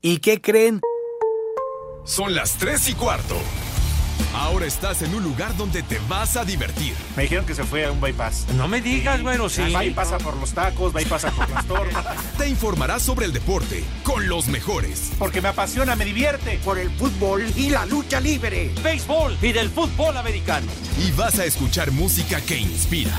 ¿Y qué creen? Son las 3 y cuarto. Ahora estás en un lugar donde te vas a divertir. Me dijeron que se fue a un bypass. No me digas, bueno, sí. Va y pasa por los tacos, va y pasa por las tortas. Te informarás sobre el deporte con los mejores. Porque me apasiona, me divierte. Por el fútbol y la lucha libre. Béisbol y del fútbol americano. Y vas a escuchar música que inspira.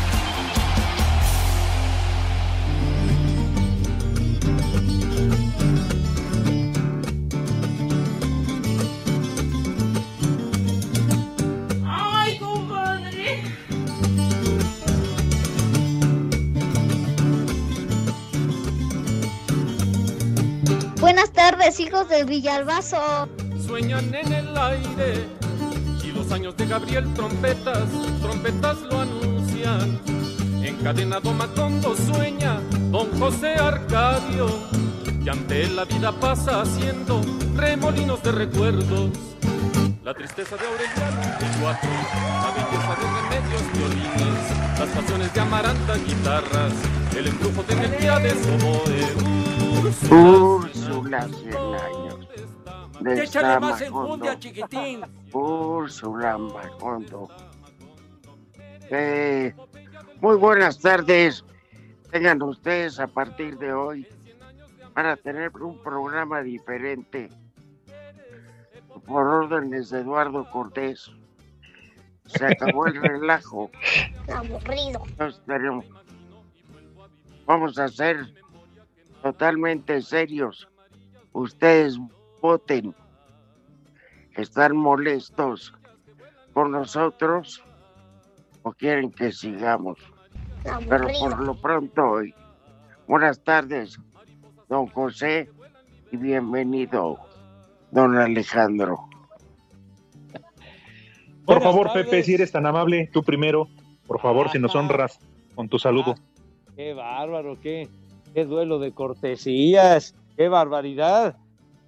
Hijos de Villalbazo. Sueñan en el aire y los años de Gabriel trompetas, trompetas lo anuncian. Encadenado Macondo sueña don José Arcadio, que ante él la vida pasa haciendo remolinos de recuerdos. La tristeza de Aureliano y cuatro, la belleza de remedios violines, las canciones de Amaranta guitarras, el embrujo de Melquiades oboe. Úrsula, cien años. de Échale más enjundia, chiquitín. Úrsula Macondo. Eh, muy buenas tardes. Tengan ustedes a partir de hoy para tener un programa diferente por órdenes de Eduardo Cortés. Se acabó el relajo. Aburrido. Vamos a ser totalmente serios. Ustedes voten. ¿Están molestos con nosotros o quieren que sigamos? Pero por lo pronto hoy. Buenas tardes, don José, y bienvenido, don Alejandro. Por Buenas favor, tardes. Pepe, si eres tan amable, tú primero, por favor, si nos honras con tu saludo. Qué bárbaro, qué, qué duelo de cortesías, qué barbaridad.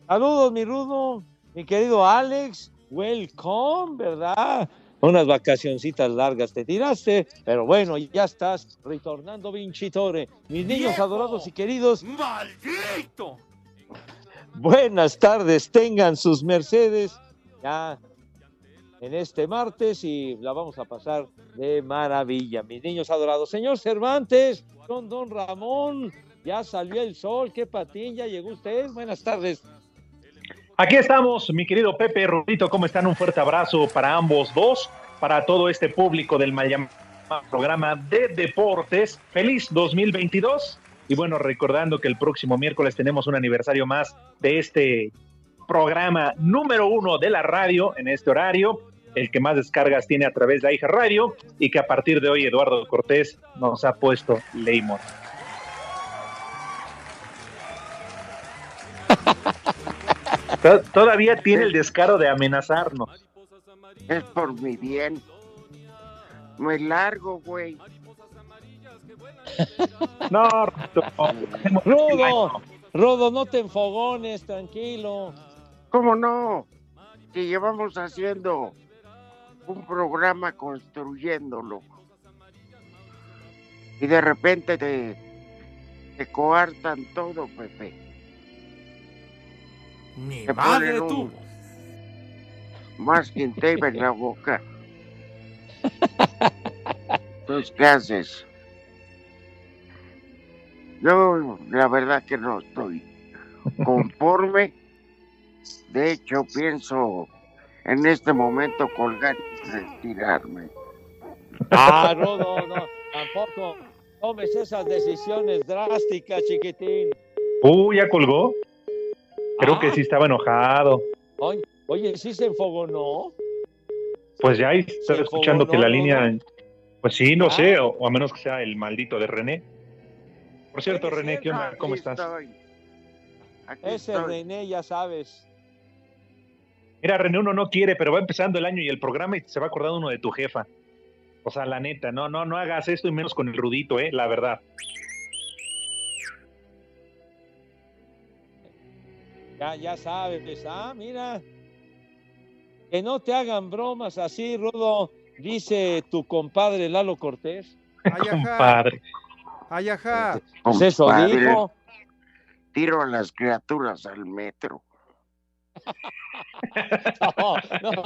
Saludos, mi rudo, mi querido Alex, welcome, ¿verdad? Unas vacacioncitas largas te tiraste, pero bueno, ya estás retornando, Vincitore. Mis niños ¡Viejo! adorados y queridos, ¡Maldito! buenas tardes, tengan sus Mercedes ya en este martes y la vamos a pasar de maravilla, mis niños adorados. Señor Cervantes, don Don Ramón, ya salió el sol, qué patín, ya llegó usted. Buenas tardes. Aquí estamos, mi querido Pepe Rudito, ¿cómo están? Un fuerte abrazo para ambos dos, para todo este público del llamado programa de deportes. Feliz 2022. Y bueno, recordando que el próximo miércoles tenemos un aniversario más de este programa número uno de la radio en este horario, el que más descargas tiene a través de Aija Radio y que a partir de hoy Eduardo Cortés nos ha puesto Leymon. Todavía tiene el descaro de amenazarnos. Es por mi bien. Me largo, güey. No, Rodo, Rodo, no te enfogones, tranquilo. ¿Cómo no? Que llevamos haciendo un programa construyéndolo. Y de repente te, te coartan todo, Pepe. Ni Te madre ponen tú. un masking tape en la boca. Entonces, ¿qué haces? Yo, la verdad que no estoy conforme. De hecho, pienso en este momento colgar y retirarme. Ah, Rodo, no, tampoco tomes esas decisiones drásticas, chiquitín. Uy, ya colgó. Creo que sí estaba enojado. Oye, oye, sí se enfogonó. Pues ya ahí está escuchando que la línea. Pues sí, no Ah. sé, o, o a menos que sea el maldito de René. Por cierto, René, ¿qué onda? ¿Cómo estás? estoy. Aquí Ese estoy. René, ya sabes. Mira, René, uno no quiere, pero va empezando el año y el programa y se va acordando uno de tu jefa. O sea, la neta, no, no, no hagas esto y menos con el rudito, eh, la verdad. Ya, ya sabes. Ah, mira. Que no te hagan bromas así, Rudo. Dice tu compadre Lalo Cortés. Ay. Compadre. Ay, ajá. Pues eso dijo. Tiro a las criaturas al metro. No, no.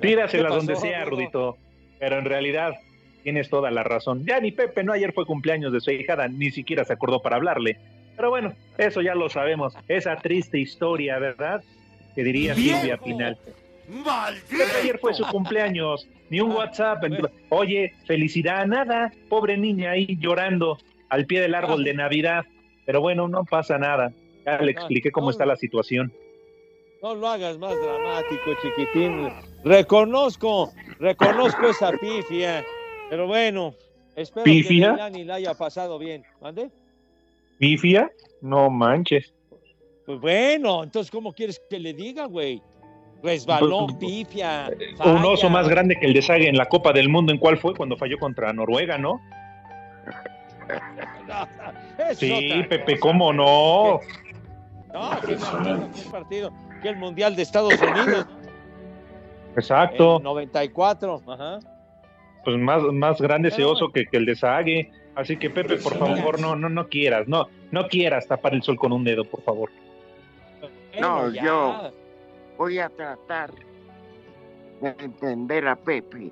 Tírasela ¿Qué donde sea, Rudo? Rudito. Pero en realidad tienes toda la razón. Ya ni Pepe, no, ayer fue cumpleaños de su hijada, ni siquiera se acordó para hablarle. Pero bueno, eso ya lo sabemos. Esa triste historia, ¿verdad? Que diría ¡Viejo! Silvia Pinal. ¡Maldito! Ayer fue su cumpleaños, ni un WhatsApp. Oye, felicidad, nada. Pobre niña ahí llorando al pie del árbol de Navidad. Pero bueno, no pasa nada. Ya le expliqué cómo está la situación. No lo hagas más dramático, chiquitín. Reconozco, reconozco esa pifia. Pero bueno, espero ¿Pifia? que Milani la haya pasado bien. ¿Mande? ¿Pifia? No manches. Pues bueno, entonces, ¿cómo quieres que le diga, güey? Resbalón, Pues, pifia. Un oso falla. más grande que el de Sague en la Copa del Mundo, ¿en cuál fue? Cuando falló contra Noruega, ¿no? Sí, Pepe, cosa. ¿cómo no? No, que partido que el Mundial de Estados Unidos, Exacto. en 94. Ajá. Pues más, más grande ese oso que, que el de Sague. Así que, Pepe, por favor, no, no, no quieras, no, no quieras tapar el sol con un dedo, por favor. No, ya. yo voy a tratar de entender a Pepe.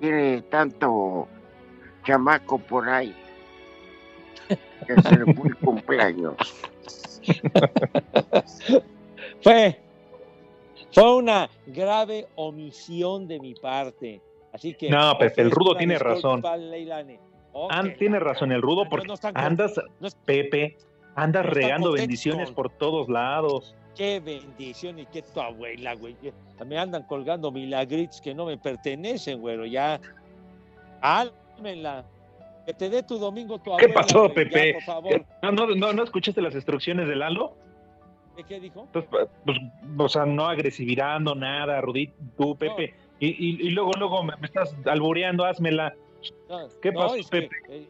Tiene tanto chamaco por ahí que se le fue el cumpleaños. Fue, fue una grave omisión de mi parte. Así que. No, Pepe, el ofrezco rudo tiene razón. al Leilani. Ok, An- tiene razón el rudo, porque no andas, no Pepe, andas no regando bendiciones por todos lados. Qué bendición y qué tu abuela, güey. Me andan colgando milagritos que no me pertenecen, güero. Ya. Álmenla. Que te dé tu domingo tu ¿Qué abuela. pasó, güey, ya, Pepe? por favor. ¿No, no, no, ¿No escuchaste las instrucciones de Lalo? ¿Qué, qué dijo? Entonces, pues, o sea, no agresividad, no nada, Rudito, tú, Pepe. Y, y, y luego, luego me, me estás albureando, házmela. No, ¿Qué no, pasó, que, Pepe? eh,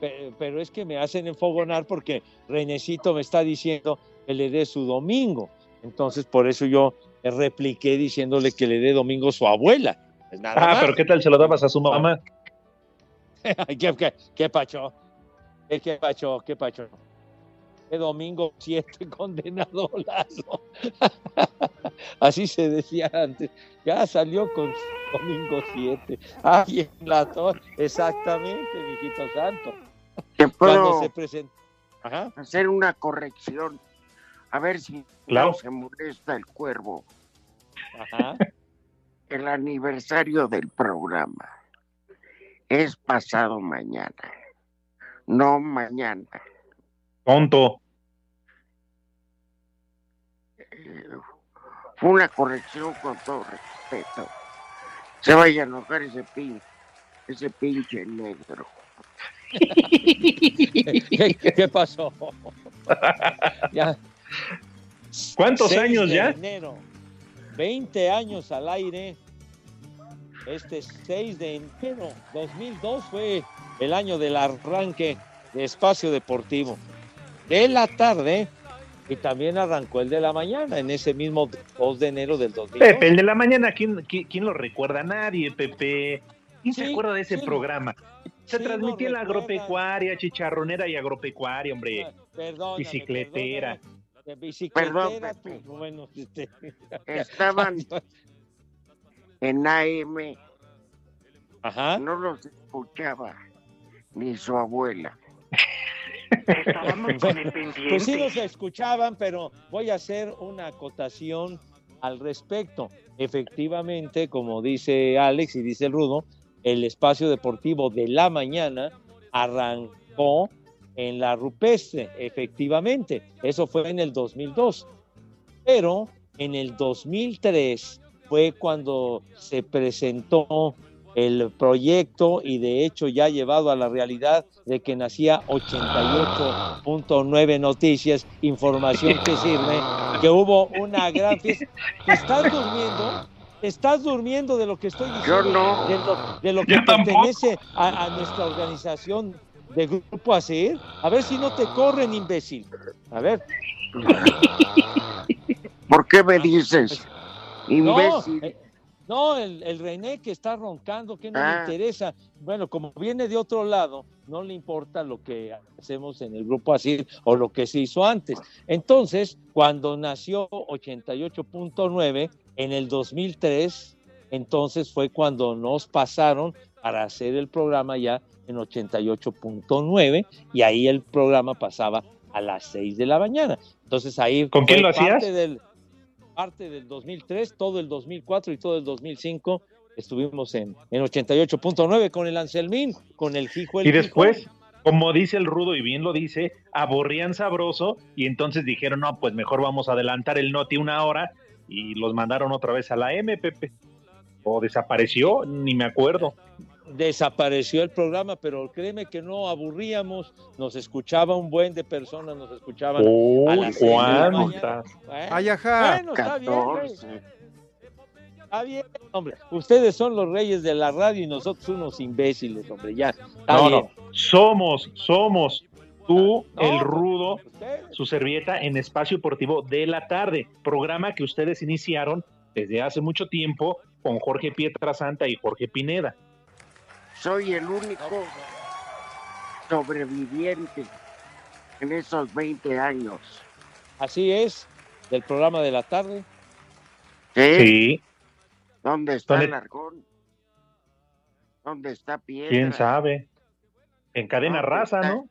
pe- pero es que me hacen enfogonar porque Renecito me está diciendo que le dé su domingo. Entonces, por eso yo repliqué diciéndole que le dé domingo a su abuela. Pues nada Ah, más. pero ¿qué tal se lo dabas a su mamá? ¿Qué, qué, qué pacho? ¿Qué, qué pacho? ¿Qué pacho? ¿Qué domingo 7 condenado Lalo? Así se decía antes. Ya salió con domingo 7. Ay, en la torre. Exactamente, mijito santo. Te Cuando puedo se presenta. Ajá. hacer una corrección. A ver si Claro. no se molesta el cuervo. Ajá. El aniversario del programa es pasado mañana. No mañana. Tonto. Fue una corrección con todo respeto. Se vaya a enojar ese pin, ese pinche negro. ¿Qué, qué pasó? ya. ¿Cuántos 6 años de ya? enero. 20 años al aire. Este 6 de enero 2002 fue el año del arranque de Espacio Deportivo. De la tarde y también arrancó el de la mañana en ese mismo 2 de enero del 2002. Pepe, el de la mañana, ¿quién, quién, quién lo recuerda? Nadie, Pepe. ¿Quién se acuerda de ese sí. programa? Se Sí, transmitía en la agropecuaria, chicharronera y agropecuaria, hombre. Perdóname, Bicicletera. perdóname. De bicicletera, Perdón, tú, Pepe. bueno, este, Estaban en AM, Ajá. no los escuchaba ni su abuela. Pues sí los escuchaban, pero voy a hacer una acotación al respecto. Efectivamente, como dice Alex y dice el Rudo, el espacio deportivo de la mañana arrancó en la rupestre, efectivamente. Eso fue en el 2002. Pero en el 2003 fue cuando se presentó el proyecto y de hecho ya llevado a la realidad de que nacía 88.9 noticias, información que sirve, que hubo una gran fiesta. ¿Estás durmiendo? ¿Estás durmiendo de lo que estoy diciendo? Yo no. De lo, de lo que pertenece a, a, nuestra organización de Grupo ACER. A ver si no te corren, imbécil. A ver. ¿Por qué me dices? Imbécil. No, eh, no, el, el, René que está roncando, que no ah. le interesa. Bueno, como viene de otro lado, no le importa lo que hacemos en el grupo así o lo que se hizo antes. Entonces, cuando nació 88.9 en el 2003, entonces fue cuando nos pasaron para hacer el programa ya en 88.9 y ahí el programa pasaba a las 6 de la mañana. Entonces ahí ¿Con quién lo hacías? Del, parte del 2003, todo el 2004 y todo el 2005 estuvimos en, en 88.9 con el Anselmín, con el Hijo. El y después, Hijo. como dice el Rudo y bien lo dice, aburrían sabroso y entonces dijeron, no, pues mejor vamos a adelantar el Noti una hora y los mandaron otra vez a la MPP. O desapareció, ni me acuerdo desapareció el programa, pero créeme que no aburríamos, nos escuchaba un buen de personas, nos escuchaban Uy, a las ¿cuántas? Bueno, Ay, ajá. bueno, está bien, está bien, hombre. Ustedes son los reyes de la radio y nosotros unos imbéciles, hombre, ya. Está no, bien. no, somos, somos tú, No, el rudo, ustedes. su servieta en Espacio Deportivo de la tarde, programa que ustedes iniciaron desde hace mucho tiempo con Jorge Pietrasanta y Jorge Pineda. Soy el único sobreviviente en esos 20 años. Así es, del programa de la tarde. ¿Sí? Sí, ¿Dónde está ¿Dónde- Largón? ¿Dónde está Piedra? quién sabe. En cadena ¿Dónde raza, ¿no?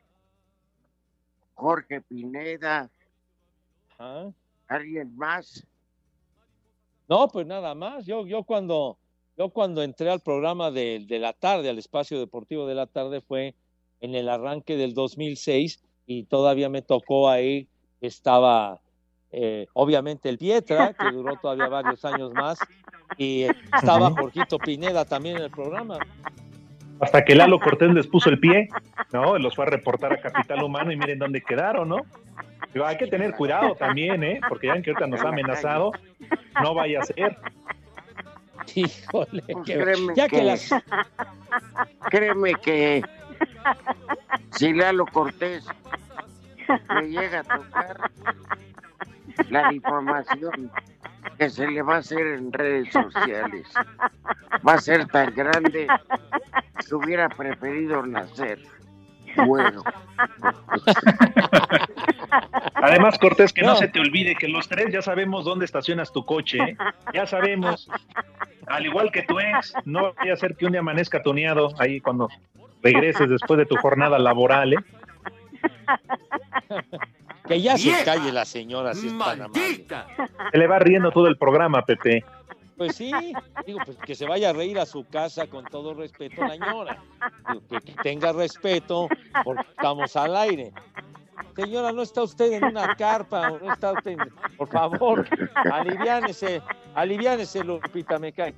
Jorge Pineda, Ajá. ¿alguien más? No, pues nada más. Yo, yo cuando, yo cuando entré al programa de, de la tarde, al espacio deportivo de la tarde, fue en el arranque del 2006 y todavía me tocó ahí, estaba eh, obviamente el Pietra, que duró todavía varios años más, y estaba. Jorgito Pineda también en el programa. Hasta que Lalo Cortés les puso el pie, ¿no? Los fue a reportar a Capital Humano y miren dónde quedaron, ¿no? Digo, hay que tener cuidado también, ¿eh? Porque ya ven que ahorita nos ha amenazado, no vaya a ser. Híjole, Pues que- créeme ya que que- las... Créeme que si Lalo Cortés le llega a tocar la difamación que se le va a hacer en redes sociales va a ser tan grande que hubiera preferido nacer bueno. Además, Cortés, que no. No. se te olvide que los tres ya sabemos dónde estacionas tu coche, ¿eh? Ya sabemos. Al igual que tu ex, no vaya a ser que un día amanezca tuneado ahí cuando regreses después de tu jornada laboral, ¿eh? Que ya se calle la señora, si es tan amable. ¡Maldita! Se le va riendo todo el programa, Pepe. Pues sí, digo, pues que se vaya a reír a su casa con todo respeto la señora. Que tenga respeto porque estamos al aire. Señora, no está usted en una carpa, no está usted, por favor, aliviánese, aliviánese, Lupita, me cae.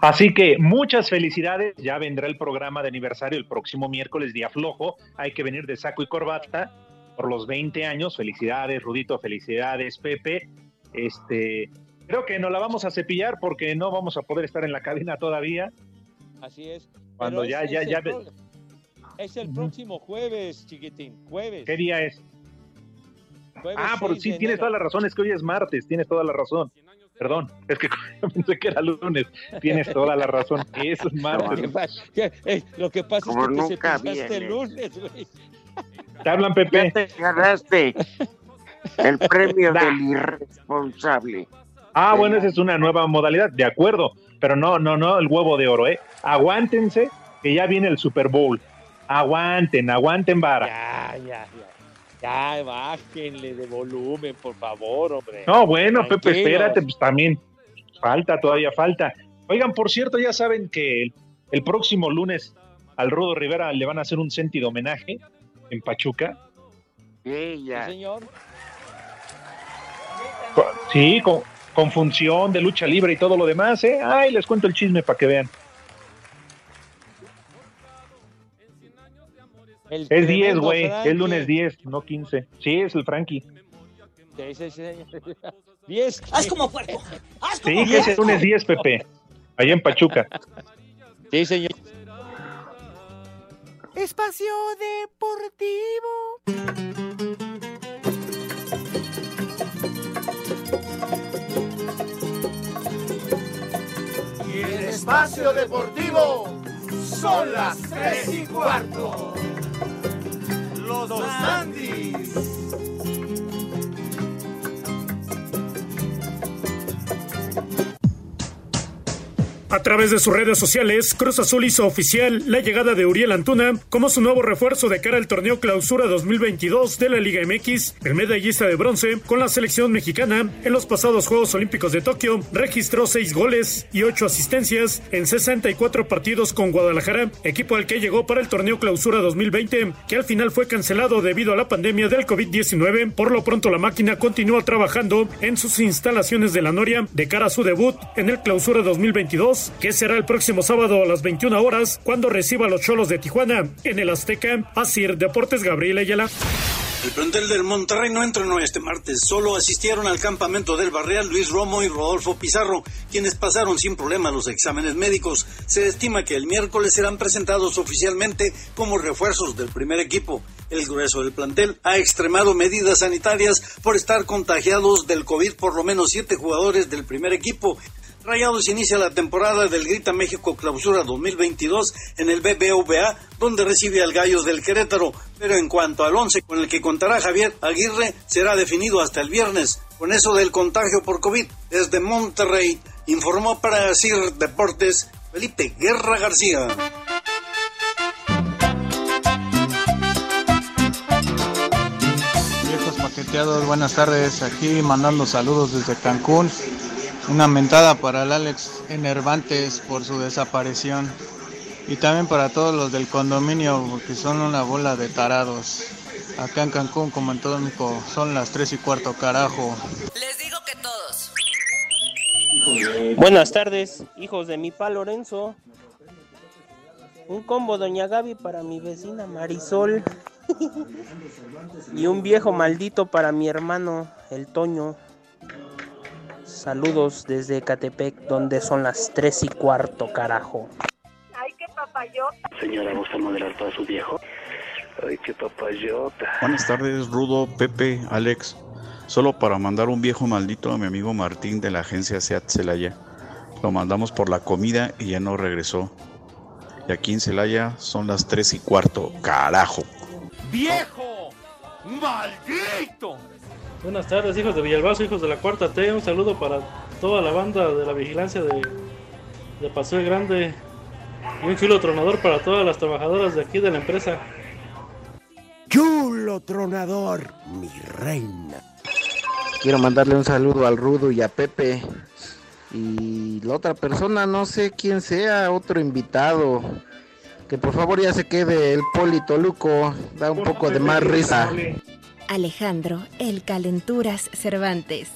Así que muchas felicidades. Ya vendrá el programa de aniversario el próximo miércoles, día flojo. Hay que venir de saco y corbata por los 20 años. Felicidades, Rudito. Felicidades, Pepe. Este, creo que nos la vamos a cepillar porque no vamos a poder estar en la cabina todavía. Así es. Cuando Pero ya- ya- ya Es el próximo jueves, chiquitín, jueves. ¿Qué día es? jueves Ah, por 6 sí, tienes enero. toda la razón. Es que hoy es martes. Tienes toda la razón. Perdón, es que pensé que era lunes. Tienes toda la razón. Es martes. que- eh, lo que pasa Como es que te nunca cepillaste el lunes, güey. Te hablan, Ya Pepe. te ganaste el premio Da. del irresponsable. Ah, bueno, esa es una nueva modalidad, de acuerdo, pero no, no, no, el huevo de oro, ¿eh? Aguántense, que ya viene el Super Bowl. Aguanten, aguanten vara. Ya, ya, ya. Ya, bájenle de volumen, por favor, hombre. No, bueno, Pepe, espérate, pues también falta, todavía falta. Oigan, por cierto, ya saben que el, el próximo lunes al Rudo Rivera le van a hacer un sentido homenaje en Pachuca. Sí, ya. señor. Sí, con, con función de lucha libre y todo lo demás, ¿eh? Ay, les cuento el chisme para que vean. El Es 10, tremendo güey. Es lunes 10, no 15. Sí, es el Frankie. Sí, sí, sí. 10. ¡Haz como puerco! ¡Haz Sí, como que es el lunes 10, Pepe. Allá en Pachuca. Sí, señor. Espacio Deportivo. Espacio Deportivo son las tres y cuarto. Los dos A través de sus redes sociales, Cruz Azul hizo oficial la llegada de Uriel Antuna como su nuevo refuerzo de cara al torneo Clausura 2022 de la Liga MX. El medallista de bronce con la selección mexicana en los pasados Juegos Olímpicos de Tokio registró seis goles y ocho asistencias en 64 partidos con Guadalajara, equipo al que llegó para el torneo Clausura 2020, que al final fue cancelado debido a la pandemia del COVID-19. Por lo pronto la máquina continúa trabajando en sus instalaciones de la Noria de cara a su debut en el Clausura 2022 que será el próximo sábado a las 21 horas cuando reciba a los Cholos de Tijuana en el Azteca. Asir Deportes Gabriel Ayala. El plantel del Monterrey no entrenó este martes, solo asistieron al campamento del Barreal Luis Romo y Rodolfo Pizarro, quienes pasaron sin problema los exámenes médicos. Se estima que el miércoles serán presentados oficialmente como refuerzos del primer equipo. El grueso del plantel ha extremado medidas sanitarias por estar contagiados del COVID por lo menos siete jugadores del primer equipo. Rayados inicia la temporada del Grita México Clausura 2022 en el BBVA, donde recibe al Gallos del Querétaro. Pero en cuanto al once con el que contará Javier Aguirre, será definido hasta el viernes. Con eso del contagio por COVID, desde Monterrey, informó para CIR Deportes Felipe Guerra García. Viejos paqueteados, buenas tardes. Aquí mandando saludos desde Cancún. Una mentada para el Alex Enervantes por su desaparición. Y también para todos los del condominio, porque son una bola de tarados. Acá en Cancún, como en todo México, son las 3 y cuarto, carajo. Les digo que todos. Buenas tardes, hijos de mi pa Lorenzo. Un combo Doña Gaby para mi vecina Marisol. y un viejo maldito para mi hermano, el Toño. Saludos desde Catepec, donde son las tres y cuarto, carajo. Ay, qué papayota. Señora, ¿gusta modelar para su viejo? Ay, qué papayota. Buenas tardes, Rudo, Pepe, Alex. Solo para mandar un viejo maldito a mi amigo Martín de la agencia Seat Celaya. Lo mandamos por la comida y ya no regresó. Y aquí en Celaya son las 3 y cuarto. ¡Carajo! ¡Viejo! ¡Maldito! Buenas tardes, hijos de Villalbazo, hijos de la Cuarta T. Un saludo para toda la banda de la vigilancia de, de Paseo Grande. Y un chulo tronador para todas las trabajadoras de aquí de la empresa. Chulo tronador, mi reina. Quiero mandarle un saludo al Rudo y a Pepe. Y la otra persona, no sé quién sea, otro invitado. Que por favor ya se quede el Polito Luco. Da un poco de más risa. Alejandro, el Calenturas Cervantes.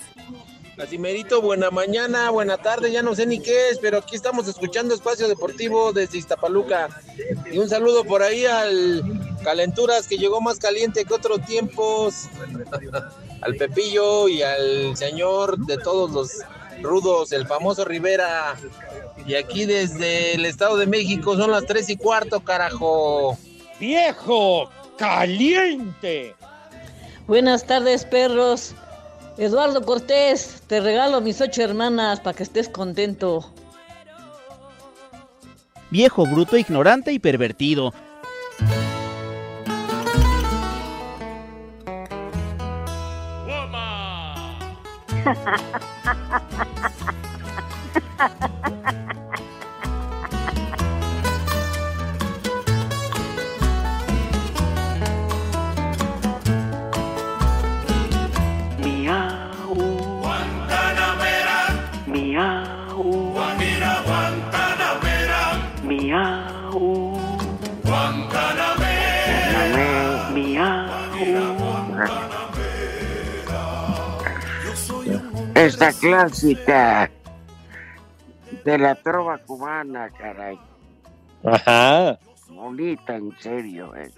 Casimerito, buena mañana, buena tarde, ya no sé ni qué es, pero aquí estamos escuchando Espacio Deportivo desde Iztapaluca. Y un saludo por ahí al Calenturas que llegó más caliente que otros tiempos, al Pepillo y al señor de todos los rudos, el famoso Rivera. Y aquí desde el Estado de México son las tres y cuarto, carajo. ¡Viejo! ¡Caliente! Buenas tardes, perros. Eduardo Cortés, te regalo mis ocho hermanas para que estés contento. Viejo, bruto, ignorante y pervertido. Esta clásica de la trova cubana, caray. Ajá. Bonita, en serio, eh.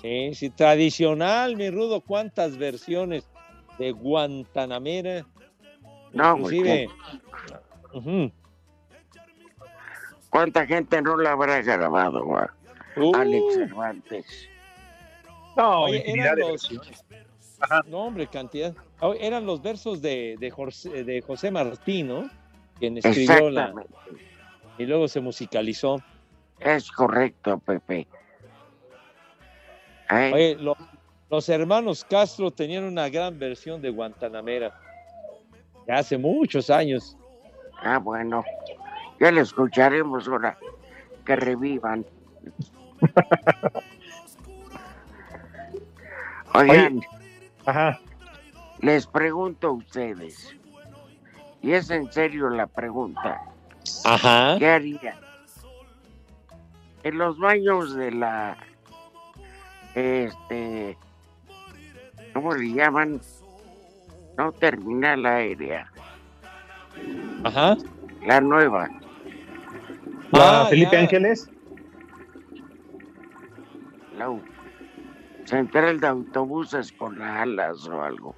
Sí, sí, tradicional, mi rudo. ¿Cuántas versiones de Guantanamera? No, Inclusive. Ujú. ¿Cuánta gente no la habrá grabado, güey? Uh. Alex Cervantes. No, Oye, eran los- versiones. No, hombre, cantidad. Oh, Eran los versos de, de, José, de José Martín, ¿no? Quien escribió la. Y luego se musicalizó. Es correcto, Pepe. ¿Eh? Oye, lo- los hermanos Castro tenían una gran versión de Guantanamera. Ya hace muchos años. Ah, bueno. Ya lo escucharemos ahora. Que revivan. Oigan, Ajá. Les pregunto a ustedes. Y es en serio la pregunta. Ajá. ¿Qué harían? En los baños de la. Este. ¿Cómo le llaman? No terminal aérea. Ajá. La nueva. La Ah, Felipe ya. Ángeles. La central de autobuses con alas o algo.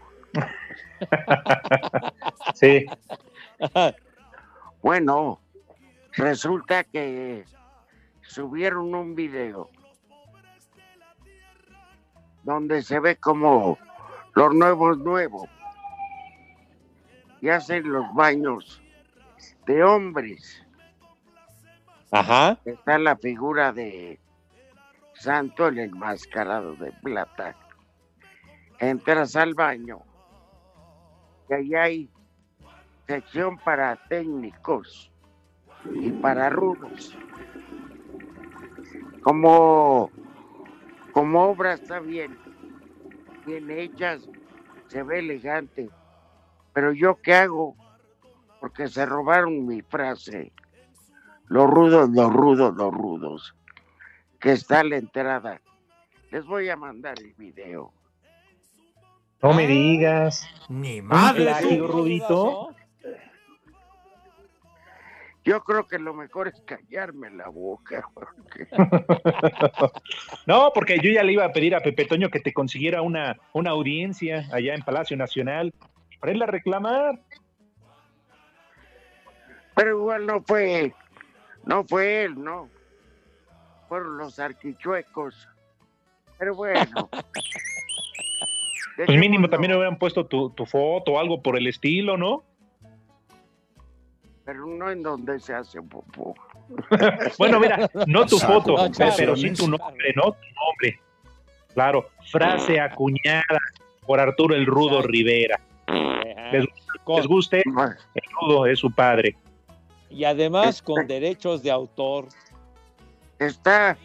Sí. Bueno, resulta que subieron un video donde se ve como los nuevos nuevos y hacen los baños de hombres. Ajá. Está la figura de Santo el enmascarado de plata. Entras al baño y ahí hay sección para técnicos y para rudos. Como, como obra está bien, bien hechas, se ve elegante. Pero yo qué hago? Porque se robaron mi frase. Los rudos, los rudos, los rudos. Que está a la entrada. Les voy a mandar el video. No me digas. Ni madre. Rudito. Yo creo que lo mejor es callarme la boca. porque- No, porque yo ya le iba a pedir a Pepe Toño que te consiguiera una, una audiencia allá en Palacio Nacional para irla a reclamar. Pero igual no fue, no fue él, no. Fueron los arquichuecos. Pero bueno. Pues mínimo también le hubieran puesto tu, tu foto o algo por el estilo, ¿no? Pero no en donde se hace popó. Bueno, mira, no tu Saco foto, Pe- pero sí tu nombre, ¿no? Tu nombre. Claro, frase acuñada por Arturo el Rudo Rivera. Les, les guste, el Rudo es su padre. Y además con derechos de autor. Está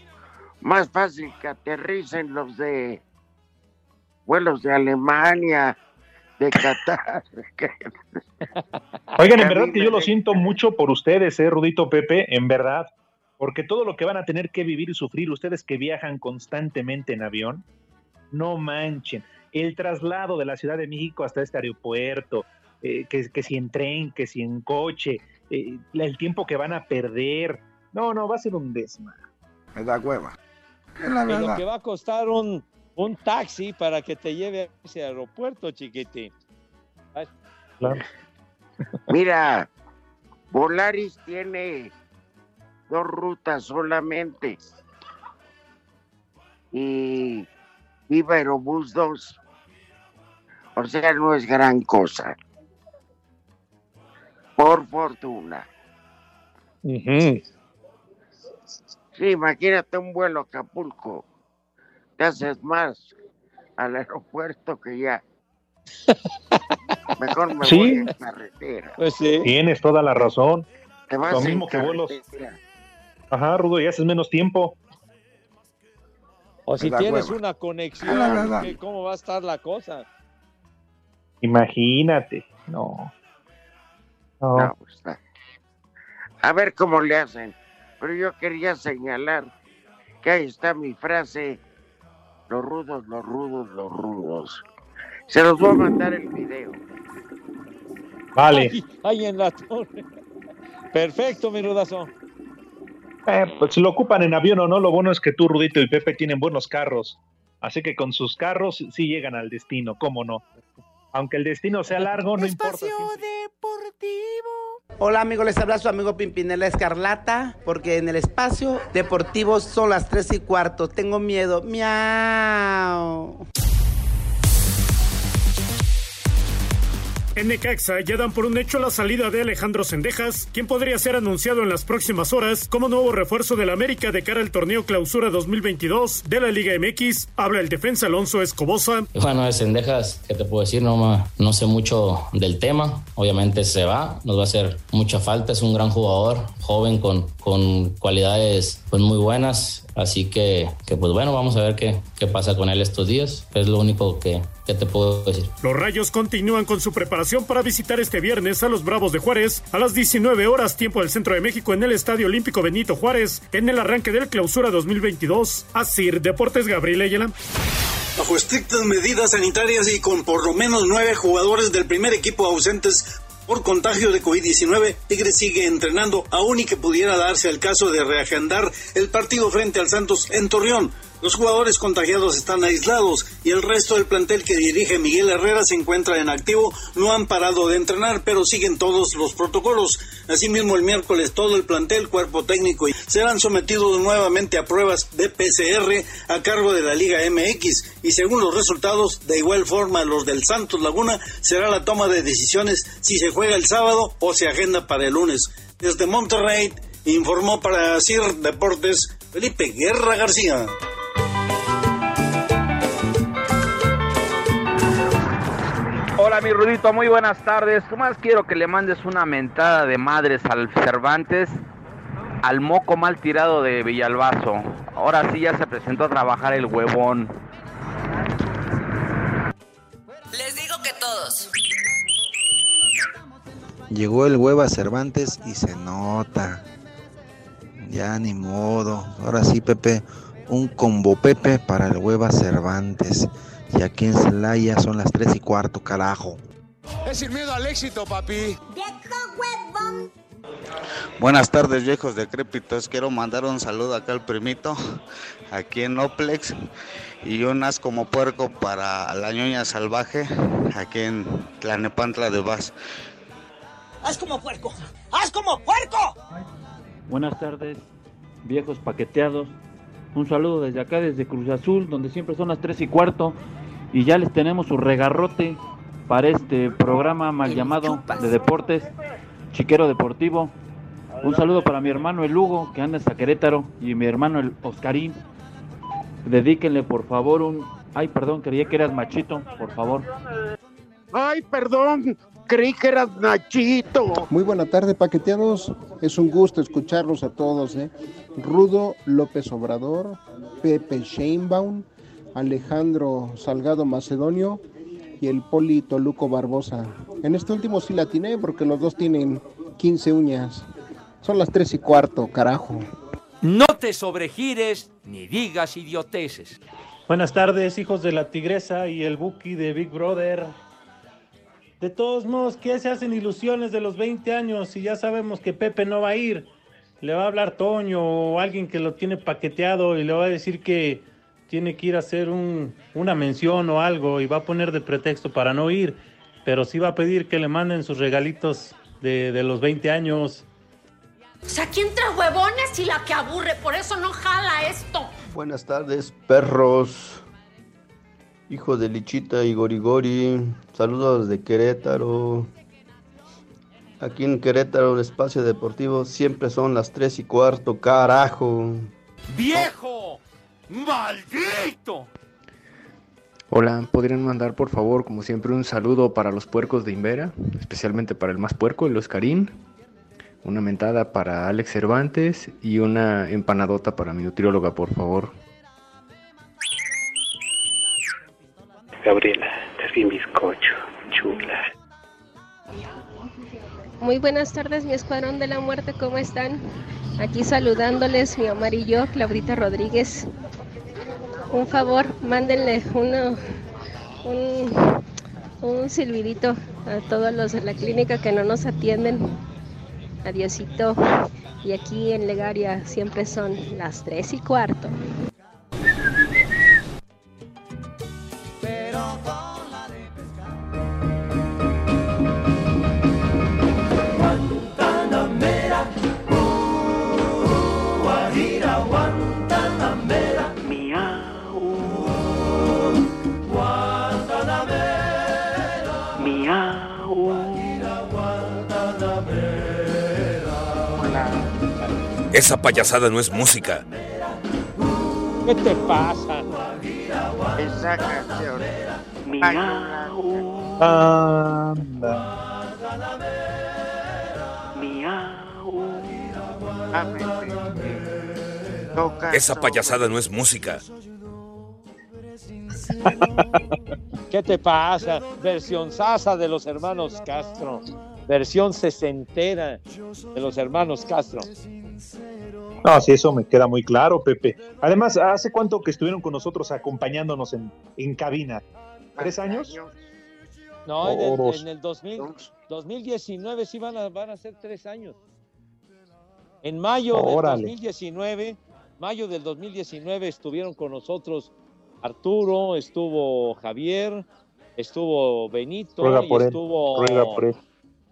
más fácil que aterricen los de vuelos de Alemania, de Qatar. Oigan, en verdad que yo lo siento mucho por ustedes, ¿eh, Rudito Pepe? En verdad. Porque todo lo que van a tener que vivir y sufrir ustedes que viajan constantemente en avión, no manchen. El traslado de la Ciudad de México hasta este aeropuerto, eh, que, que si en tren, que si en coche, eh, el tiempo que van a perder. No, no, va a ser un desma. Me da hueva. Es la Y lo verdad. que va a costar un, un taxi para que te lleve a ese aeropuerto, chiquitín. Mira, Volaris tiene dos rutas solamente. Y Viva Aerobús 2. O sea, no es gran cosa. Por fortuna. Sí, imagínate un vuelo a Acapulco. Te haces más al aeropuerto que ya. Mejor me Sí. voy en carretera. Pues sí. Tienes toda la razón. Te vas Lo en mismo que vuelos. carretera. Ajá, Rudo, y haces menos tiempo. O si da tienes hueva. una conexión. ¿qué- ¿cómo va a estar la cosa? Imagínate. No. No. No, pues, está. A ver cómo le hacen. Pero yo quería señalar que ahí está mi frase Los rudos, los rudos, los rudos. Se los voy a mandar el video. Vale. Ahí, en la torre. Perfecto, mi rudazo. Eh, pues lo ocupan en avión o no, lo bueno es que tú, Rudito y Pepe tienen buenos carros. Así que con sus carros sí llegan al destino, cómo no. Aunque el destino sea largo, no importa. Hola amigos, les habla su amigo Pimpinela Escarlata, porque en el espacio deportivo son las 3 y cuarto. Tengo miedo. Miau. En Necaxa ya dan por un hecho la salida de Alejandro Sendejas, quien podría ser anunciado en las próximas horas como nuevo refuerzo del América de cara al torneo Clausura 2022 de la Liga MX. Habla el defensa Alonso Escobosa. Bueno, de Sendejas, ¿qué te puedo decir? No, no sé mucho del tema. Obviamente se va, nos va a hacer mucha falta. Es un gran jugador, joven, con, con cualidades pues, muy buenas. Así que, que, pues bueno, vamos a ver qué, qué pasa con él estos días. Es lo único que, que te puedo decir. Los Rayos continúan con su preparación para visitar este viernes a los Bravos de Juárez a las 19 horas tiempo del Centro de México en el Estadio Olímpico Benito Juárez en el arranque del Clausura 2022. Asir Deportes Gabriel Ayala. Bajo estrictas medidas sanitarias y con por lo menos nueve jugadores del primer equipo ausentes por contagio de COVID-19, Tigres sigue entrenando, aún y que pudiera darse el caso de reagendar el partido frente al Santos en Torreón. Los jugadores contagiados están aislados y el resto del plantel que dirige Miguel Herrera se encuentra en activo. No han parado de entrenar, pero siguen todos los protocolos. Asimismo, el miércoles todo el plantel, cuerpo técnico y serán sometidos nuevamente a pruebas de PCR a cargo de la Liga MX. Y según los resultados, de igual forma los del Santos Laguna, será la toma de decisiones si se juega el sábado o se agenda para el lunes. Desde Monterrey informó para CIR Deportes Felipe Guerra García. Hola mi Rudito, muy buenas tardes. Más quiero que le mandes una mentada de madres al Cervantes, al moco mal tirado de Villalbazo. Ahora sí ya se presentó a trabajar el huevón. Les digo que todos. Llegó el hueva Cervantes y se nota. Ya ni modo. Ahora sí, Pepe, un combo Pepe para el hueva Cervantes. Y aquí en Celaya son las 3 y cuarto, carajo. Es sin miedo al éxito, papi. Buenas tardes, viejos decrépitos. Quiero mandar un saludo acá al primito, aquí en Oplex, y un as como puerco para la ñoña salvaje, aquí en Tlanepantla de Vaz. ¡Haz como puerco! ¡Haz como puerco! Buenas tardes, viejos paqueteados. Un saludo desde acá, desde Cruz Azul, donde siempre son las 3 y cuarto. Y ya les tenemos su regarrote para este programa mal llamado de deportes, Chiquero Deportivo. Un saludo para mi hermano el Hugo, que anda hasta Querétaro, y mi hermano el Oscarín. Dedíquenle por favor un... Ay, perdón, creía que eras machito, por favor. Ay, perdón, creí que eras Nachito. Muy buena tarde, paqueteados. Es un gusto escucharlos a todos. ¿eh? Rudo López Obrador, Pepe Sheinbaum, Alejandro Salgado Macedonio y el Poli Toluco Barbosa. En este último sí la atiné porque los dos tienen 15 uñas. Son las 3 y cuarto, carajo. No te sobregires ni digas idioteces. Buenas tardes, hijos de la tigresa y el Buki de Big Brother. De todos modos, ¿qué se hacen ilusiones de los 20 años si ya sabemos que Pepe no va a ir? Le va a hablar Toño o alguien que lo tiene paqueteado y le va a decir que tiene que ir a hacer un- una mención o algo y va a poner de pretexto para no ir, pero sí va a pedir que le manden sus regalitos de, de los 20 años. O sea, aquí entra huevones y la que aburre, por eso no jala esto. Buenas tardes, perros. Hijo de Lichita y Gorigori. Saludos de Querétaro. Aquí en Querétaro, el espacio deportivo, siempre son las 3 y cuarto, carajo. ¡Viejo! ¡Maldito! Hola, ¿podrían mandar por favor, como siempre, un saludo para los puercos de Invera, especialmente para el más puerco, el Oscarín, una mentada para Alex Cervantes y una empanadota para mi nutrióloga, por favor. Gabriela, te vi bizcocho, chula. Muy buenas tardes, mi escuadrón de la muerte, ¿cómo están? Aquí saludándoles mi Omar y yo, Claudita Rodríguez. Un favor, mándenle un, un a todos los de la clínica que no nos atienden. Adiosito. Y aquí en Legaria siempre son las tres y cuarto. Esa payasada no es música. ¿Qué te pasa? Esa canción. Miau. Anda. Toca Esa payasada no es música. ¿Qué te pasa? Versión sasa de los hermanos Castro. Versión sesentera de los hermanos Castro. No, sí, eso me queda muy claro, Pepe. Además, ¿hace cuánto que estuvieron con nosotros acompañándonos en, en cabina? ¿Tres años? No, en el, en el 2000, 2019 sí van a, van a ser tres años. En mayo Órale. del 2019, mayo del 2019 estuvieron con nosotros Arturo, estuvo Javier, estuvo Benito Ruega y por él, estuvo ruega por él.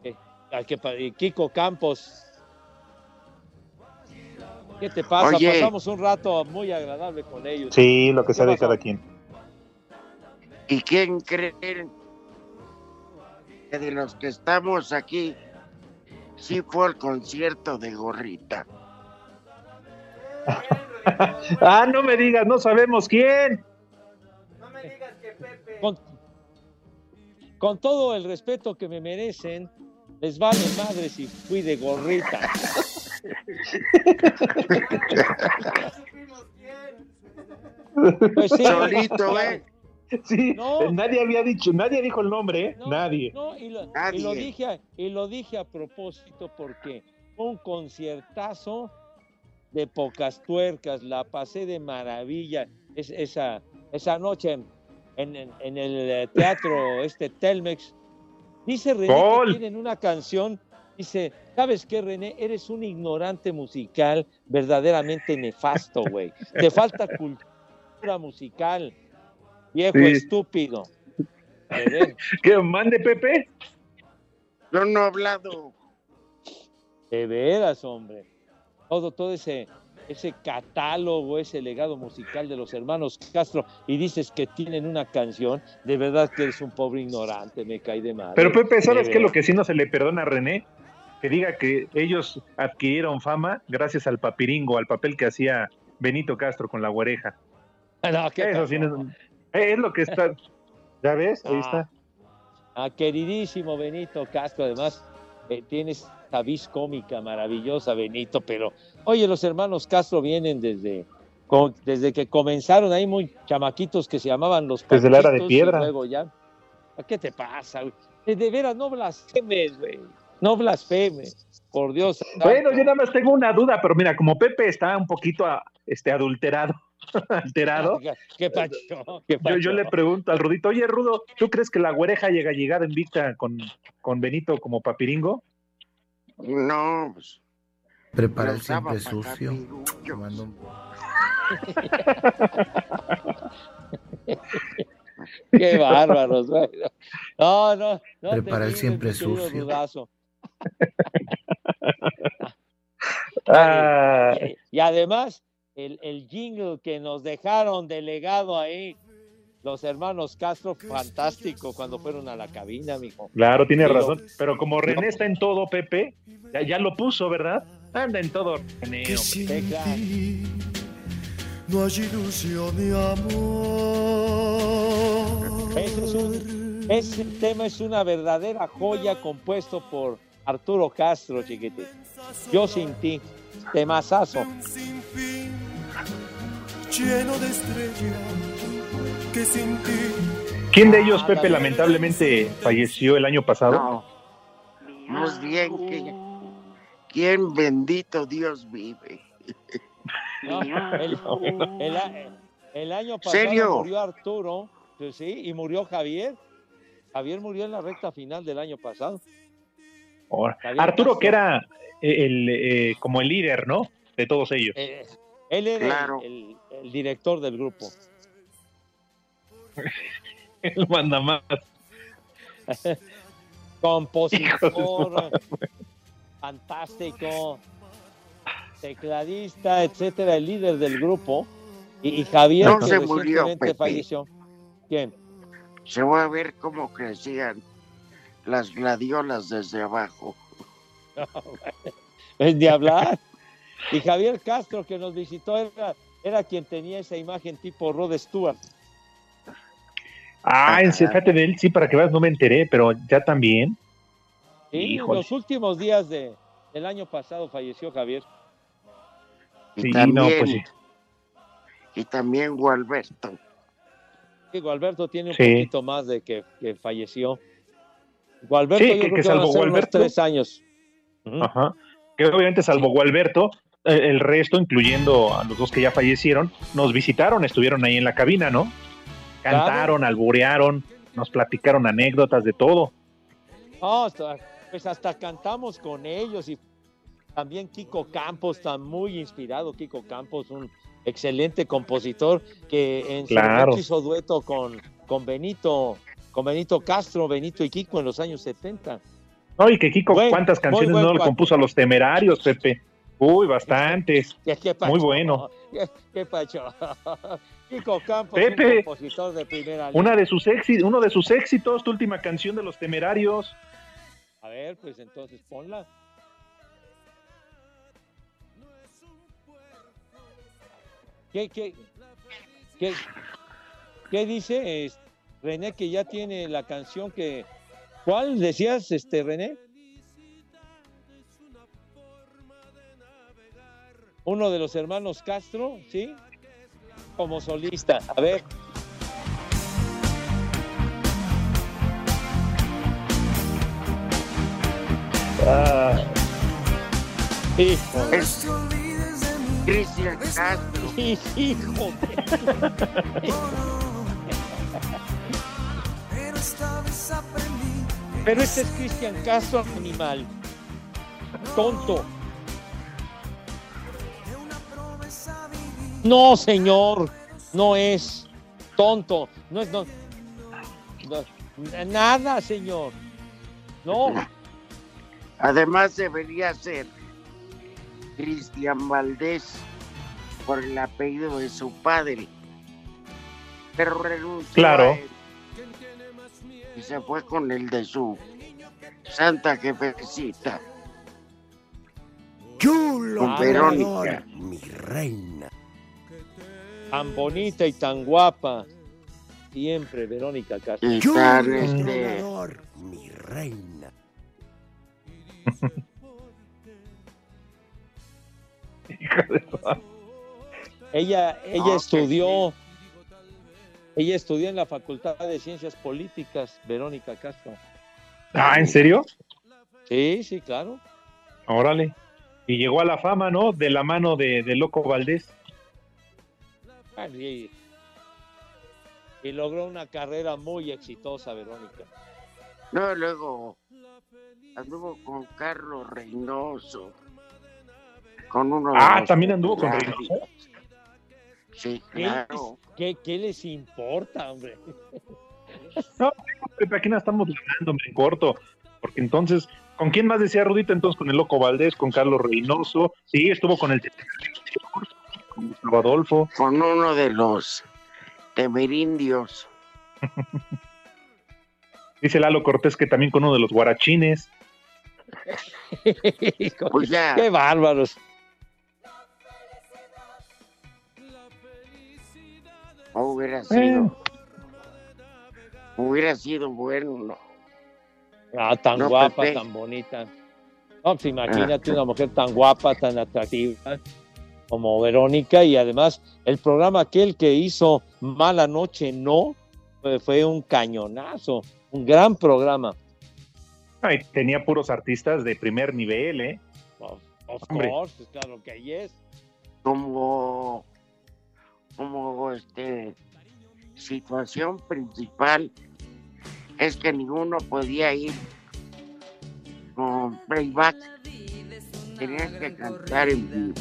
eh, al que pa- y Kiko Campos. ¿Qué te pasa? Oye. Pasamos un rato muy agradable con ellos. Sí, lo que sea ¿Qué de cada quien. ¿Y quién creen que de los que estamos aquí sí fue el concierto de Gorrita? ah, no me digas, no sabemos quién. Con, con todo el respeto que me merecen, les vale madre si fui de gorrita. Pues sí. Solito, ¿eh? Sí, No. nadie había dicho, nadie dijo el nombre, ¿eh? nadie. No, y lo, y Nadie. lo dije, a- y lo dije a propósito porque fue un conciertazo de pocas tuercas, la pasé de maravilla es- esa, esa noche en, en- el eh, teatro este Telmex. Dice René Gol. que tienen una canción, dice, ¿sabes qué René? Eres un ignorante musical verdaderamente nefasto, güey. Te falta cultura musical, viejo Sí. estúpido. ¿Que mande Pepe? Yo no he hablado. De veras, hombre. Todo, todo ese, ese catálogo, ese legado musical de los hermanos Castro, y dices que tienen una canción, de verdad que eres un pobre ignorante, me cae de madre. Pero Pepe, ¿sabes qué lo que sí no se le perdona a René? Que diga que ellos adquirieron fama gracias al papiringo, al papel que hacía Benito Castro con la güereja. No, ¿qué Eso sí no- es lo que está. ¿Ya ves? Ahí Ah. está. Ah, queridísimo Benito Castro, además eh, tienes esta vis cómica maravillosa, Benito, pero oye, los hermanos Castro vienen desde, desde que comenzaron ahí muy chamaquitos que se llamaban los Desde la era de piedra. y luego ya, ¿a ¿qué te pasa? De veras, no blasfemes, güey, no blasfemes, por Dios. Bueno, yo nada más tengo una duda, pero mira, como Pepe está un poquito este, adulterado, alterado, ¿Qué pacho? ¿Qué yo, le pregunto al Rudito, oye Rudo, ¿tú crees que la güereja llega a llegar invicta con, con Benito como papiringo? No, pues, Prepara el siempre sucio. mando Qué bárbaros, güey. No, no, no. Prepara el siempre sucio. Rudazo. Ah, Y, y además, el, el jingle que nos dejaron delegado ahí, los hermanos Castro, fantástico cuando fueron a la cabina, mijo. claro, tiene razón, pero como René está en todo, Pepe, ya, ya lo puso, ¿verdad? Anda en todo, René. claro. No hay ilusión ni amor. Ese, es un- ese tema es una verdadera joya compuesto por Arturo Castro, chiquitín. Yo sin ti, temazazo. Sin fin, lleno de estrellas que sin ti. ¿Quién de ellos, Pepe, lamentablemente falleció el año pasado? no. Más bien que. ¿Quién bendito Dios vive? ¿no? El, el- El año pasado ¿Serio? murió Arturo, pues sí, y murió Javier. Javier murió en la recta final del año pasado. Arturo, que era eh, el, eh, como el líder, ¿no? De todos ellos. Eh, él era el- Claro. el, el director del grupo. Él manda más. Compositor, fantástico, tecladista, etcétera, el líder del grupo. Y, y Javier, No que se murió, recientemente Pepe. falleció. ¿Quién? Se va a ver cómo crecían las gladiolas desde abajo. Es de hablar. Y Javier Castro, que nos visitó, era, era quien tenía esa imagen tipo Rod Stewart. Ah, fíjate de él, sí, para que veas, no me enteré, pero ya también. Sí, en los últimos días de, del año pasado falleció Javier. Y Sí, también, no, pues sí. y también Gualberto. Digo, Alberto tiene un Sí. poquito más de que, que falleció. Gualberto, Sí, yo que- creo que que, salvo Gualberto. tres años. Ajá. Que obviamente, salvo Gualberto, eh, el resto, incluyendo a los dos que ya fallecieron, nos visitaron, estuvieron ahí en la cabina, ¿no? Cantaron, alburearon, nos platicaron anécdotas de todo. Hasta- pues hasta cantamos con ellos y también Kiko Campos, está muy inspirado. Kiko Campos, un excelente compositor que en su Claro. momento hizo dueto con, con Benito, con Benito Castro, Benito y Kiko en los años 70. No, y que Kiko, ¿cuántas canciones no le compuso a los temerarios, Pepe? Uy, bastantes. ¿Qué, qué pacho? Muy bueno. ¿Qué, qué pacho? Kiko Campos, Pepe, un compositor de primera Una de sus éxitos, uno de sus éxitos, tu última canción de los temerarios. A ver, pues entonces ponla. ¿Qué, qué, qué, qué dice es, René que ya tiene la canción que... ¿Cuál decías, este René? Uno de los hermanos Castro, ¿sí? Como solista. A ver. Ah, Hijo. Es Cristian Castro. Hijo. Pero este es Cristian Castro, animal. Tonto. No, señor. No es. Tonto. No es. No, no, nada, señor. No. Además debería ser Cristian Valdés por el apellido de su padre. Pero renunció Claro. a él y se fue con el de su santa jefecita. Chulo. Con Verónica. Mi reina. Tan bonita y tan guapa. Siempre, Verónica Castro. Y tan este Mi reina. Ella, ella No, que estudió, ella estudió en la Facultad de Ciencias Políticas, Verónica Castro. Ah, ¿en serio? Sí, sí, claro. Órale. Y llegó a la fama, ¿no? De la mano de, de Loco Valdés. Ah, Y, y logró una carrera muy exitosa, Verónica. No, luego anduvo con Carlos Reynoso. Con uno de Ah, también anduvo con. Reynoso. Sí, ¿Qué, claro. qué- qué les importa, hombre? No, Pepe, aquí no estamos hablando, me corto. Porque entonces, ¿con quién más decía Rudito? Entonces, con el Loco Valdés, con Carlos Reynoso. Sí, estuvo con el con Gustavo Adolfo. Con uno de los temerindios. Dice Lalo Cortés que también con uno de los guarachines. Pues ya. Qué bárbaros. Hubiera sido. Hubiera sido bueno. Ah, tan No, guapa, Pepe. tan bonita. No, pues imagínate una mujer tan guapa, tan atractiva como Verónica y además el programa aquel que hizo Mala Noche No fue, un cañonazo, un gran programa. Ay, tenía puros artistas de primer nivel, ¿eh? Of, of course, claro que ahí es. Como como este situación principal es que ninguno podía ir con playback. Tenían que cantar en vivo.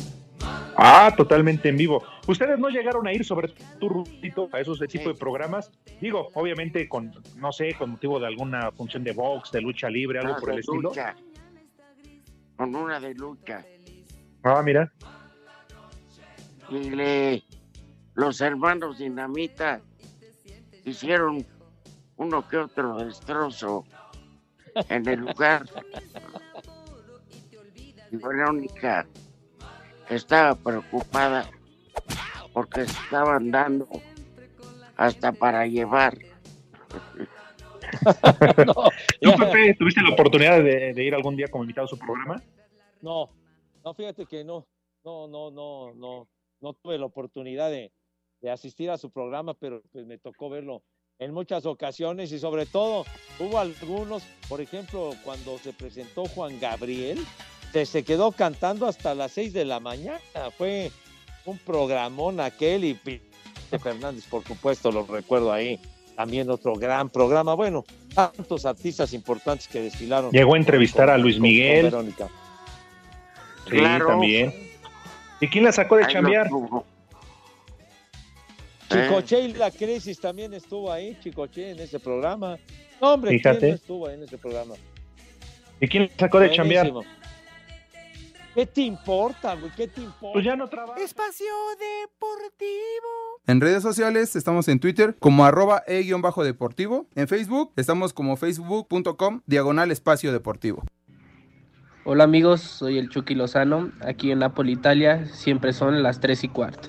Ah, totalmente en vivo. ¿Ustedes no llegaron a ir sobre tu rutito a esos de tipo de programas? Digo, obviamente con, no sé, con motivo de alguna función de box, de lucha libre, algo Ah, por el estilo. Con una de lucha. Ah, mira. Y le, los hermanos Dinamita hicieron uno que otro destrozo en el lugar. Y Verónica estaba preocupada porque se estaban dando hasta para llevar. ¿Tú, Pepe, tuviste la oportunidad de, de ir algún día como invitado a su programa? No, no, fíjate que no, no, no, no, no, no tuve la oportunidad de, de asistir a su programa, pero pues me tocó verlo en muchas ocasiones y sobre todo hubo algunos, por ejemplo, cuando se presentó Juan Gabriel, se, se quedó cantando hasta las seis de la mañana, fue un programón aquel y Fernández, por supuesto, lo recuerdo ahí, también otro gran programa, bueno, tantos artistas importantes que desfilaron. Llegó a entrevistar a Luis con- Miguel. con Verónica. Sí, Claro. también. ¿Y quién la sacó de lo chambear? Chicoche y la crisis también estuvo ahí, Chicoche, en ese programa. No, hombre, ¿quién Fíjate. no estuvo ahí en ese programa? ¿Y quién sacó de chambear? ¿Qué te importa, güey? ¿Qué te importa? Pues ya no trabaja. Espacio Deportivo. En redes sociales estamos en Twitter como arroba e-deportivo. En Facebook estamos como facebook.com diagonal espacio deportivo. Hola amigos, soy el Chucky Lozano. Aquí en Napoli, Italia, siempre son las 3 y cuarto.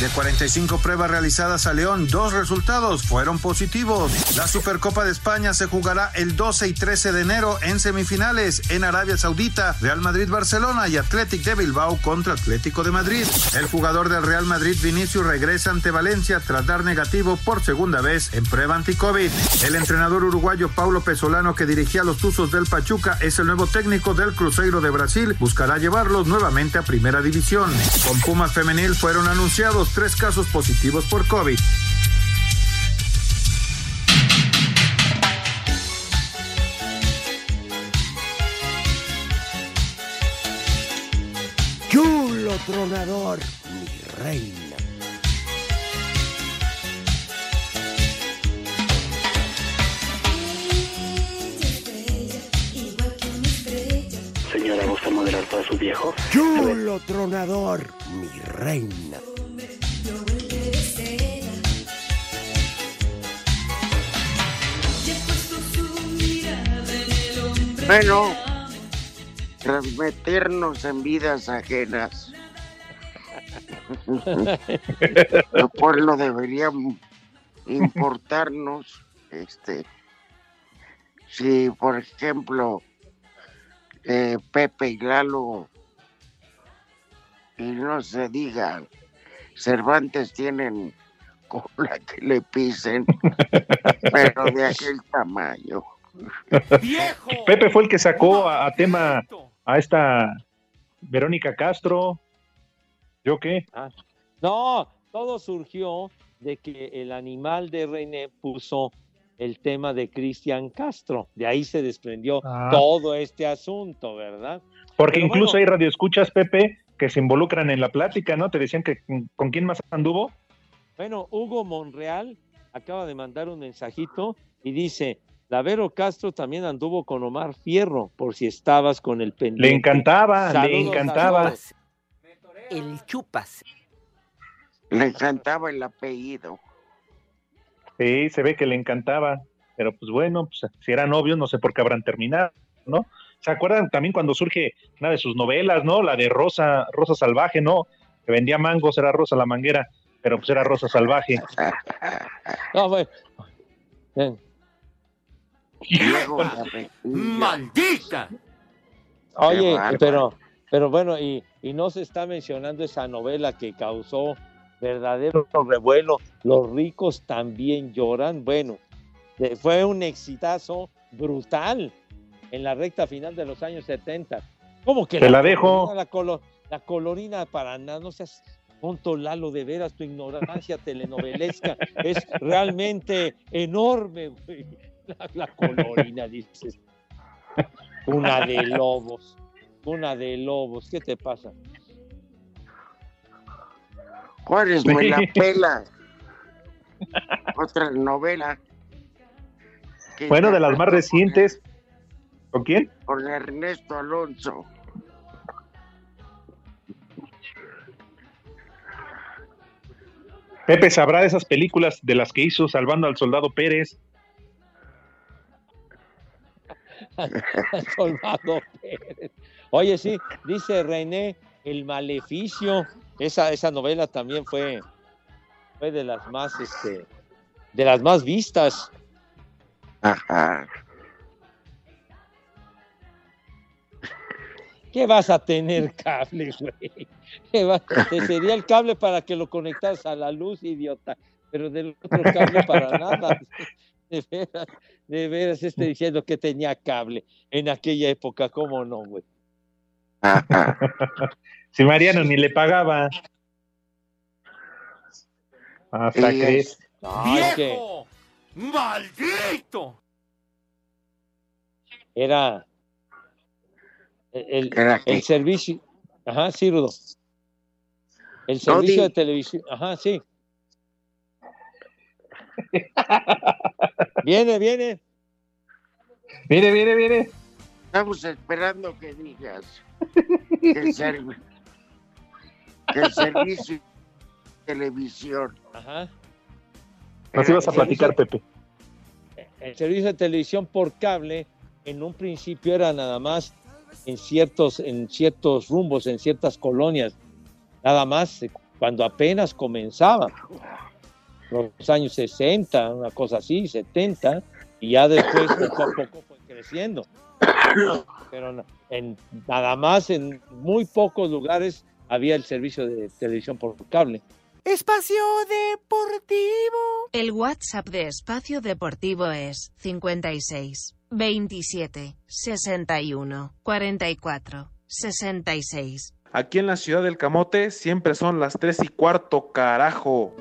De 45 pruebas realizadas a León, dos resultados fueron positivos. La Supercopa de España se jugará el 12 y 13 de enero en semifinales en Arabia Saudita, Real Madrid-Barcelona y Athletic de Bilbao contra Atlético de Madrid. El jugador del Real Madrid, Vinicius, regresa ante Valencia tras dar negativo por segunda vez en prueba anti-COVID. El entrenador uruguayo Paulo Pesolano, que dirigía a los Tuzos del Pachuca, es el nuevo técnico del Cruzeiro de Brasil. Buscará llevarlos nuevamente a Primera División. Con Pumas Femenil fueron anunciados tres casos positivos por COVID. Chulo tronador, mi reina. Señora, ¿gusta modelar para su viejo? Chulo tronador, mi reina. Bueno, transmitirnos en vidas ajenas. Lo cual debería importarnos. Este, si, por ejemplo, eh, Pepe y Lalo, y no se diga, Cervantes tienen cola que le pisen, pero de aquel tamaño. Pepe fue el que sacó a, a tema a esta Verónica Castro. ¿Yo qué? Ah, No, todo surgió de que el animal de René puso el tema de Cristian Castro. De ahí se desprendió Ah. todo este asunto, ¿verdad? Porque Pero incluso bueno, hay radioescuchas, Pepe, que se involucran en la plática, ¿no? Te decían que con, quién más anduvo. Bueno, Hugo Monreal acaba de mandar un mensajito y dice, la Vero Castro también anduvo con Omar Fierro, por si estabas con el pendiente. Le encantaba, le Saludos encantaba. El chupas. Le encantaba el apellido. Sí, se ve que le encantaba. Pero pues bueno, pues, si eran novios, no sé por qué habrán terminado, ¿no? ¿Se acuerdan también cuando surge una de sus novelas, ¿no? La de Rosa, Rosa Salvaje, ¿no? Que vendía mangos, era Rosa la manguera, pero pues era Rosa Salvaje. No, bueno. Bien. ¡Maldita! Oye, pero, pero bueno, y, y no se está mencionando esa novela que causó verdadero revuelo. Los ricos también lloran. Bueno, fue un exitazo brutal en la recta final de los años 70. ¿Cómo que Te la colonia, dejo. La, colo- La colorina para nada, no seas tonto Lalo, de veras, tu ignorancia telenovelesca es realmente enorme, güey. La, la colorina, dices. Una de lobos, una de lobos, ¿qué te pasa? Juárez me la pela. Otra novela. Bueno, de las más recientes. ¿Con quién? Con Ernesto Alonso. Pepe sabrá de esas películas de las que hizo Salvando al Soldado Pérez. Soldado Pérez. Oye, sí, dice René, El Maleficio. Esa, esa novela también fue, fue de las más, este, de las más vistas. Ajá. ¿Qué vas a tener cable, güey? ¿Qué va- Te sería el cable para que lo conectas a la luz, idiota. Pero del otro cable para nada. De veras, de veras, este diciendo que tenía cable en aquella época, ¿cómo no, güey? Si Mariano ni le pagaba. Hasta. No, que ¡Viejo! ¡Maldito! era el, el servicio. Ajá, sí, Rudo. El servicio de televisión. Ajá, sí. Viene, viene. Viene, viene, viene. Estamos esperando que digas que el, servi- que el servicio de televisión. Ajá. Nos ibas a platicar, Pepe. el servicio de televisión por cable en un principio era nada más en ciertos, en ciertos rumbos, en ciertas colonias, nada más eh, cuando apenas comenzaba, los años 60, una cosa así, 70, y ya después poco a poco fue creciendo. Pero en, nada más en muy pocos lugares había el servicio de televisión por cable. Espacio Deportivo. El WhatsApp de Espacio Deportivo es 56 27 61 44 66. Aquí en la ciudad del Camote siempre son las tres y cuarto, carajo.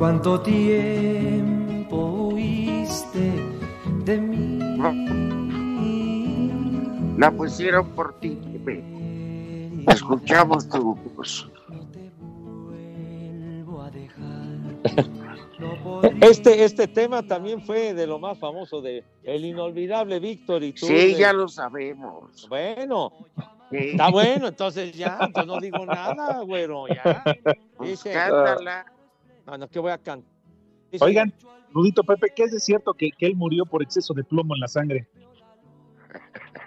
Cuánto tiempo huiste de mí. La pusieron por ti, Pepe. Escuchamos tu voz. Este, este tema también fue de lo más famoso de el inolvidable Víctor y tú. Sí, ya lo sabemos. Bueno, Sí. está bueno, entonces ya, entonces no digo nada, güero, ya. Pues Dice, cántala. No, no, que voy a cantar. Dice, Oigan, Rudito Pepe, ¿qué es de cierto que, que él murió por exceso de plomo en la sangre?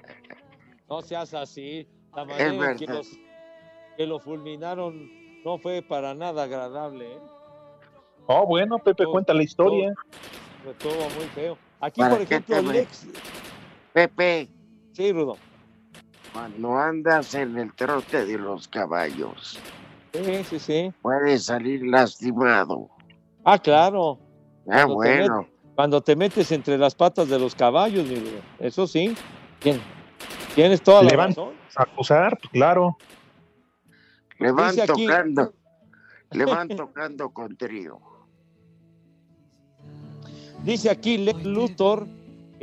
No seas así. La manera en que, los, que lo fulminaron no fue para nada agradable, ¿eh? Oh, bueno, Pepe, cuenta la historia. Estuvo muy feo. Aquí, ¿Para por ejemplo, Lex. Pepe, Sí, Rudo. cuando andas en el trote de los caballos, Sí, sí, sí. puedes salir lastimado. Ah, claro. Ah, Cuando te bueno. cuando te metes entre las patas de los caballos, mi. Eso sí. Tien- Tienes toda la Le van razón. a acusar, pues, claro. Le van Dice aquí- tocando. Le van tocando con trío. Dice aquí Lex Luthor,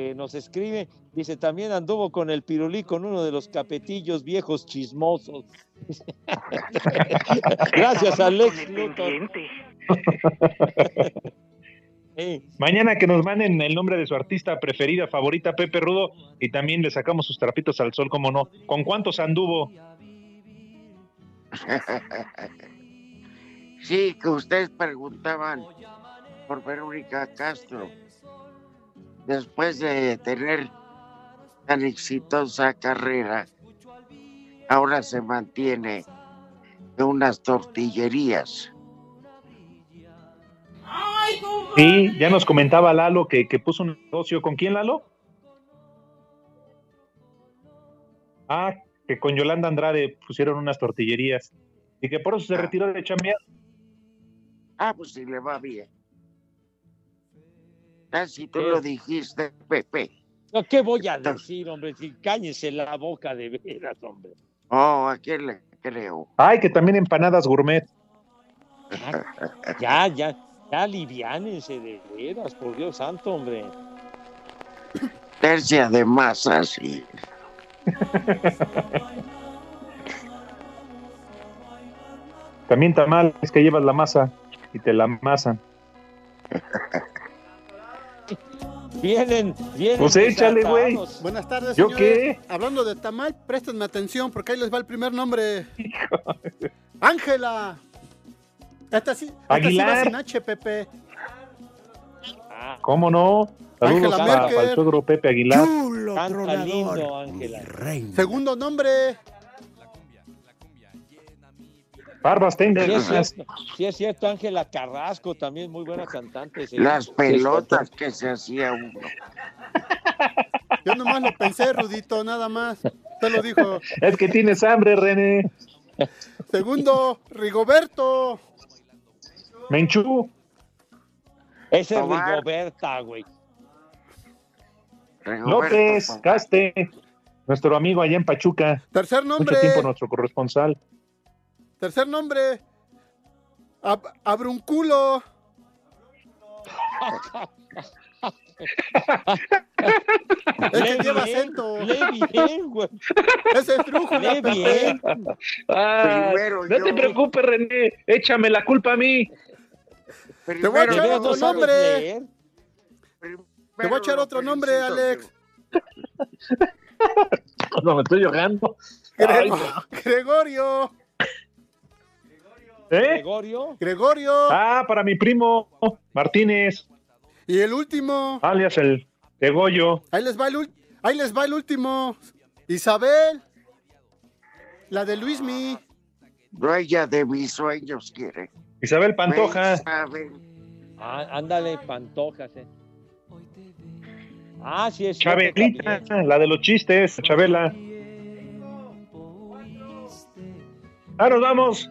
que nos escribe, dice, también anduvo con el pirulí con uno de los capetillos viejos chismosos. Gracias a Lex Luthor. Sí. Mañana que nos manden el nombre de su artista preferida, favorita, Pepe Rudo, y también le sacamos sus trapitos al sol, como no. ¿Con cuántos anduvo? Sí, que ustedes preguntaban por Verónica Castro. Después de tener tan exitosa carrera, ahora se mantiene de unas tortillerías. Sí, ya nos comentaba Lalo que, que puso un negocio. ¿Con quién, Lalo? Ah, que con Yolanda Andrade pusieron unas tortillerías. Y que por eso se retiró de chambear. Ah, pues si le va bien. Si tú lo dijiste, Pepe. No, ¿Qué voy a decir, hombre? Si cáñese la boca de veras, hombre. Oh, ¿a quién le creo? Ay, que también empanadas gourmet. Ya, ya, ya aliviánense de veras, por Dios santo, hombre. Tercia de masa, sí. También tamal, es que llevas la masa y te la amasan. Vienen, vienen. Pues échale, güey. Buenas tardes, ¿Yo señores. Hablando de tamal, préstenme atención porque ahí les va el primer nombre. Ángela. Esta sí, esta sí va Aguilar. sin H, Pepe. ¿Cómo no? Saludos Ángela para, para el suegro Pepe Aguilar. Chulo Canta tronador. lindo, Ángela. Segundo nombre. Barbas Sí es tengas. cierto, sí es cierto, Ángela Carrasco, también muy buena cantante. sí. Las pelotas que se hacía uno. Yo nomás lo pensé, Rudito, nada más. Te lo dijo. Es que tienes hambre, René. Segundo, Rigoberto. Menchú. Ese es. Rigoberta, güey. López, Caste. Nuestro amigo allá en Pachuca. Tercer nombre. Mucho tiempo nuestro corresponsal. Tercer nombre. Ab- Abrunculo. Es que lleva acento. bien, güey. Ese es Pepe. bien. Ah, Primero no yo. te preocupes, René. Échame la culpa a mí. Te voy a echar ¿De yo, otro nombre. Te voy a echar otro nombre, Alex. No, me estoy llorando. Grego- Gregorio. ¿Eh? Gregorio. Gregorio. Ah, para mi primo Martínez, Y el último. alias el de Goyo. Ahí les va el, ahí les va el último. Isabel. La de Luismi. No ella de mis sueños quiere. Isabel Pantoja. Isabel. Ah, ándale, Pantojas, eh. Ah, sí es Chabelita, la de los chistes, Chabela. Ah, nos vamos.